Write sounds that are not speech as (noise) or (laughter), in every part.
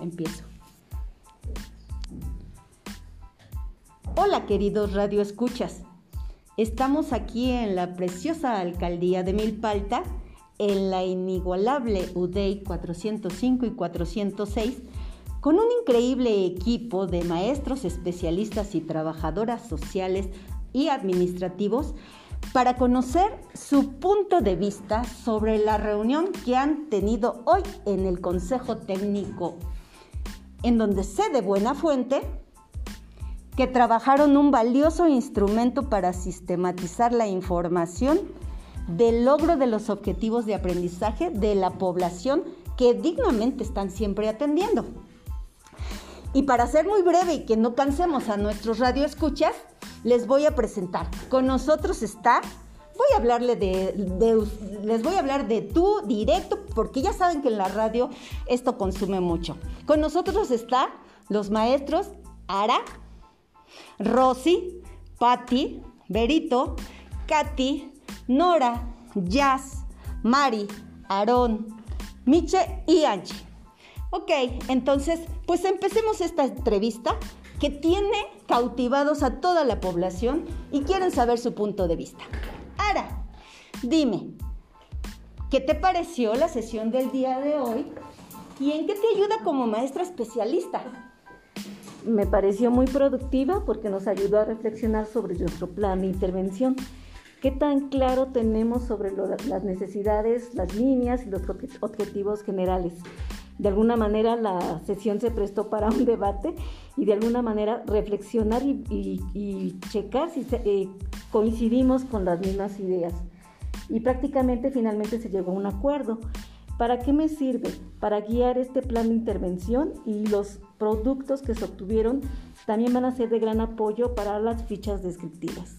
empiezo. Hola queridos radioescuchas. Estamos aquí en la preciosa alcaldía de Milpalta, en la inigualable UDEI 405 y 406, con un increíble equipo de maestros especialistas y trabajadoras sociales y administrativos para conocer su punto de vista sobre la reunión que han tenido hoy en el Consejo Técnico, en donde sé de buena fuente que trabajaron un valioso instrumento para sistematizar la información del logro de los objetivos de aprendizaje de la población que dignamente están siempre atendiendo. Y para ser muy breve y que no cansemos a nuestros radioescuchas, les voy a presentar. Con nosotros está, voy a hablarle de, les voy a hablar de tú directo, porque ya saben que en la radio esto consume mucho. Con nosotros está los maestros Ara, Rosy, Patti, Berito, Katy, Nora, Jazz, Mari, Aarón, Miche y Angie. Ok, entonces, pues empecemos esta entrevista que tiene cautivados a toda la población y quieren saber su punto de vista. Ara, dime, ¿qué te pareció la sesión del día de hoy y en qué te ayuda como maestra especialista? me pareció muy productiva porque nos ayudó a reflexionar sobre nuestro plan de intervención. ¿Qué tan claro tenemos sobre las necesidades, las líneas y los objetivos generales? De alguna manera la sesión se prestó para un debate y de alguna manera reflexionar y, checar si eh, coincidimos con las mismas ideas. Y prácticamente finalmente se llegó a un acuerdo. ¿Para qué me sirve? Para guiar este plan de intervención y los productos que se obtuvieron también van a ser de gran apoyo para las fichas descriptivas.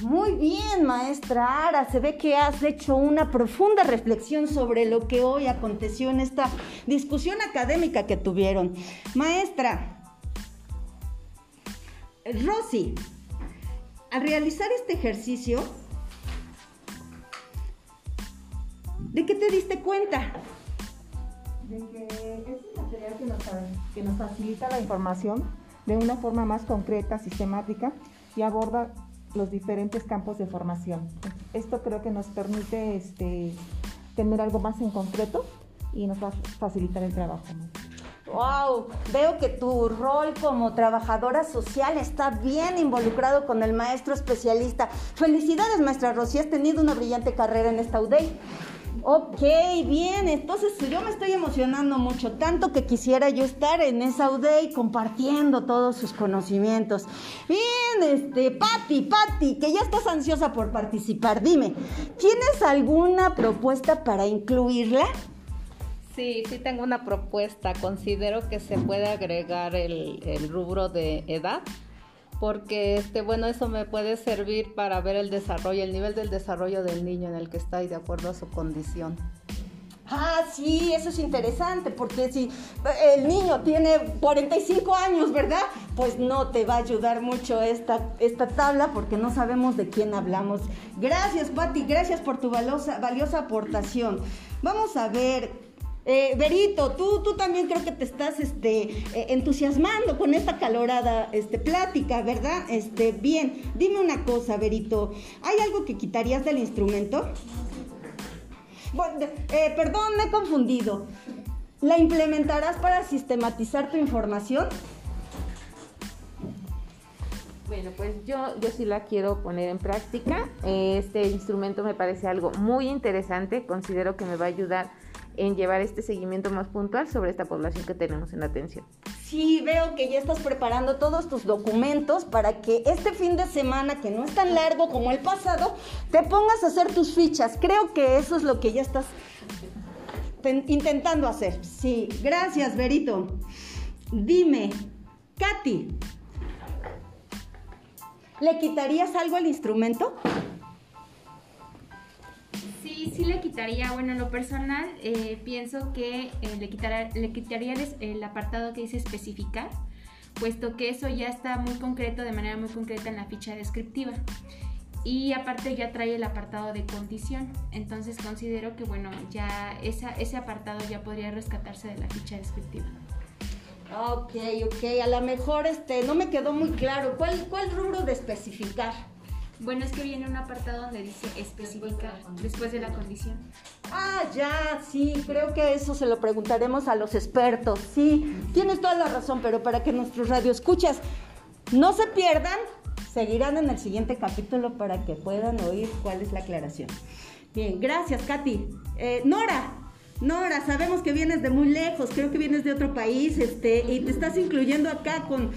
Muy bien, maestra Ara. Se ve que has hecho una profunda reflexión sobre lo que hoy aconteció en esta discusión académica que tuvieron. Maestra, Rosy, al realizar este ejercicio, ¿De qué te diste cuenta? De que es un material que nos, facilita la información de una forma más concreta, sistemática y aborda los diferentes campos de formación. Esto creo que nos permite este, tener algo más en concreto y nos va a facilitar el trabajo. Wow, veo que tu rol como trabajadora social está bien involucrado con el maestro especialista. Felicidades, maestra Rosy, has tenido una brillante carrera en esta UDEI. Ok, bien, entonces yo me estoy emocionando mucho, tanto que quisiera yo estar en esa UDEI compartiendo todos sus conocimientos. Bien, este, Patti, Patti, que ya estás ansiosa por participar, dime, ¿tienes alguna propuesta para incluirla? Sí, sí tengo una propuesta. Considero que se puede agregar el, el rubro de edad porque este bueno eso me puede servir para ver el desarrollo, el nivel del desarrollo del niño en el que está y de acuerdo a su condición. Ah, sí, eso es interesante, porque si el niño tiene 45 años, ¿verdad? Pues no te va a ayudar mucho esta, esta tabla porque no sabemos de quién hablamos. Gracias, Patti, gracias por tu valiosa, valiosa aportación. Vamos a ver, eh, Berito, tú, tú también creo que te estás este, eh, entusiasmando con esta calorada este, plática, ¿verdad? Este, bien, dime una cosa, Berito. ¿Hay algo que quitarías del instrumento? Eh, perdón, me he confundido. ¿La implementarás para sistematizar tu información? Bueno, pues yo, yo sí la quiero poner en práctica. Este instrumento me parece algo muy interesante. Considero que me va a ayudar en llevar este seguimiento más puntual sobre esta población que tenemos en atención. Sí, veo que ya estás preparando todos tus documentos para que este fin de semana, que no es tan largo como el pasado, te pongas a hacer tus fichas. Creo que eso es lo que ya estás intentando hacer. Sí, gracias, Berito. Dime, Katy, ¿le quitarías algo al instrumento? Sí le quitaría, bueno, en lo personal, eh, pienso que eh, le, quitará, le quitaría el, apartado que dice especificar, puesto que eso ya está muy concreto, de manera muy concreta en la ficha descriptiva. Y aparte ya trae el apartado de condición, entonces considero que, bueno, ya esa, ese apartado ya podría rescatarse de la ficha descriptiva. Ok, ok, a lo mejor este, no me quedó muy claro. ¿Cuál, cuál rubro de especificar? Bueno, es que viene un apartado donde dice especificar después de la condición. Ah, ya, sí, creo que eso se lo preguntaremos a los expertos. Sí, tienes toda la razón, pero para que nuestros radioescuchas no se pierdan, seguirán en el siguiente capítulo para que puedan oír cuál es la aclaración. Bien, gracias, Katy. Eh, Nora, Nora, sabemos que vienes de muy lejos, creo que vienes de otro país, este, y te estás incluyendo acá con,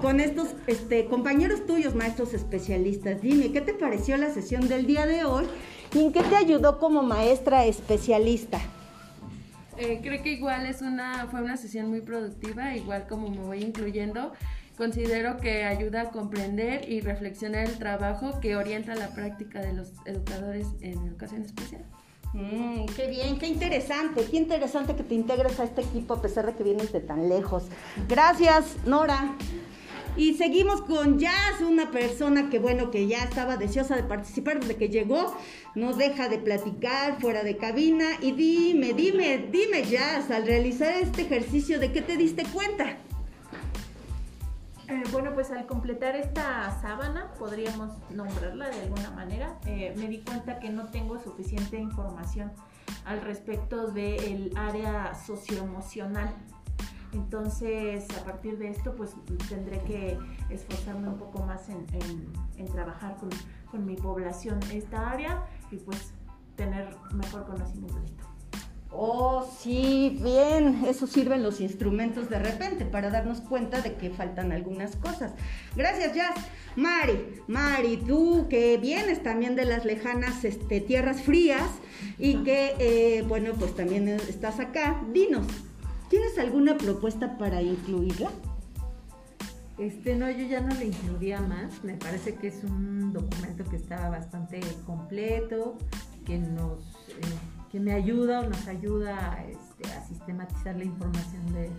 con, estos este, compañeros tuyos, maestros especialistas. Dime, ¿qué te pareció la sesión del día de hoy? ¿Y en qué te ayudó como maestra especialista? Eh, creo que igual es una, fue una sesión muy productiva, igual como me voy incluyendo considero que ayuda a comprender y reflexionar el trabajo que orienta la práctica de los educadores en educación especial. Mm, qué bien, qué interesante, qué interesante que te integres a este equipo a pesar de que vienes de tan lejos. Gracias, Nora. Y seguimos con Jazz, una persona que bueno, que ya estaba deseosa de participar desde que llegó, nos deja de platicar fuera de cabina y dime, dime, dime Jazz, al realizar este ejercicio, ¿de qué te diste cuenta? Eh, bueno, pues al completar esta sábana, podríamos nombrarla de alguna manera, eh, me di cuenta que no tengo suficiente información al respecto del área socioemocional. Entonces, a partir de esto, pues tendré que esforzarme un poco más en, trabajar con, con mi población esta área y pues tener mejor conocimiento de esto. Oh, sí, bien, eso sirven los instrumentos de repente para darnos cuenta de que faltan algunas cosas. Gracias, Jazz. Mari, Mari, tú que vienes también de las lejanas este, tierras frías y que, eh, bueno, pues también estás acá, dinos, ¿tienes alguna propuesta para incluirla? Este, no, yo ya no le incluiría más. Me parece que es un documento que está bastante completo, que nos eh, que me ayuda o nos ayuda este, a sistematizar la información de,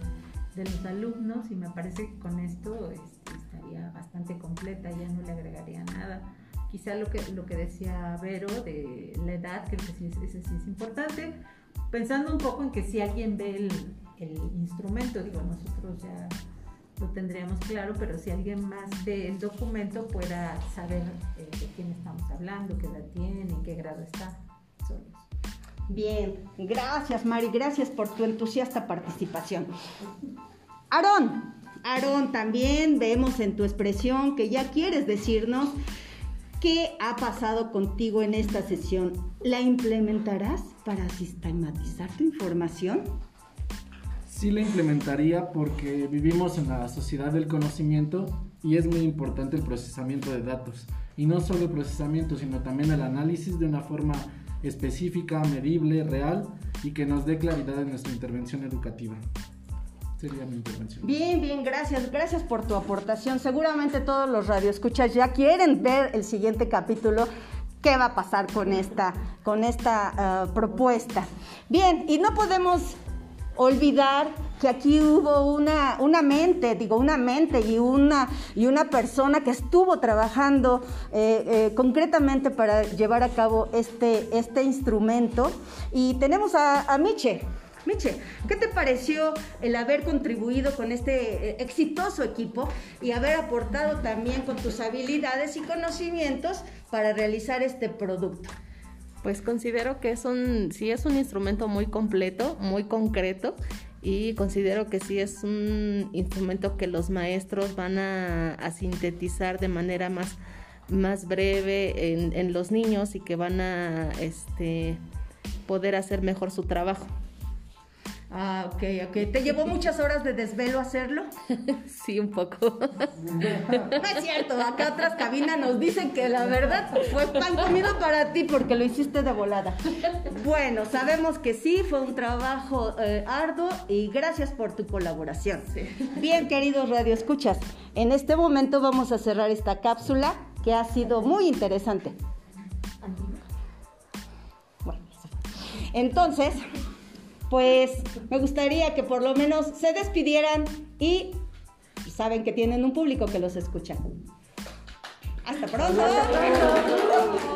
los alumnos y me parece que con esto este, estaría bastante completa, ya no le agregaría nada. Quizá lo que, lo que decía Vero de la edad, que sí, sí es importante, pensando un poco en que si alguien ve el, instrumento, digo, nosotros ya lo tendríamos claro, pero si alguien más ve el documento pueda saber eh, de quién estamos hablando, qué edad tiene, en qué grado está. Bien, gracias Mari, gracias por tu entusiasta participación. Aarón, Aarón, también vemos en tu expresión que ya quieres decirnos qué ha pasado contigo en esta sesión. ¿La implementarás para sistematizar tu información? Sí la implementaría porque vivimos en la sociedad del conocimiento y es muy importante el procesamiento de datos. Y no solo el procesamiento, sino también el análisis de una forma específica, medible, real y que nos dé claridad en nuestra intervención educativa. Sería mi intervención. Bien, bien, gracias. Gracias por tu aportación. Seguramente todos los radioescuchas ya quieren ver el siguiente capítulo qué va a pasar con esta, con esta ah, propuesta. Bien, y no podemos olvidar que aquí hubo una, una mente, digo, una mente y una, y una persona que estuvo trabajando eh, eh, concretamente para llevar a cabo este, este instrumento. Y tenemos a, a Miche. Miche, ¿qué te pareció el haber contribuido con este eh, exitoso equipo y haber aportado también con tus habilidades y conocimientos para realizar este producto? Pues considero que es un, sí es un instrumento muy completo, muy concreto y considero que sí es un instrumento que los maestros van a, sintetizar de manera más, más breve en, en, los niños y que van a este, poder hacer mejor su trabajo. Ah, ok, ok. ¿Te llevó muchas horas de desvelo hacerlo? (laughs) sí, un poco. no es cierto, acá otras cabinas nos dicen que la verdad fue pan comido para ti porque lo hiciste de volada. Bueno, sabemos que sí, fue un trabajo eh, arduo y gracias por tu colaboración. Bien, queridos radioescuchas, en este momento vamos a cerrar esta cápsula que ha sido muy interesante. Bueno, entonces pues me gustaría que por lo menos se despidieran y saben que tienen un público que los escucha. Hasta pronto. Hasta pronto.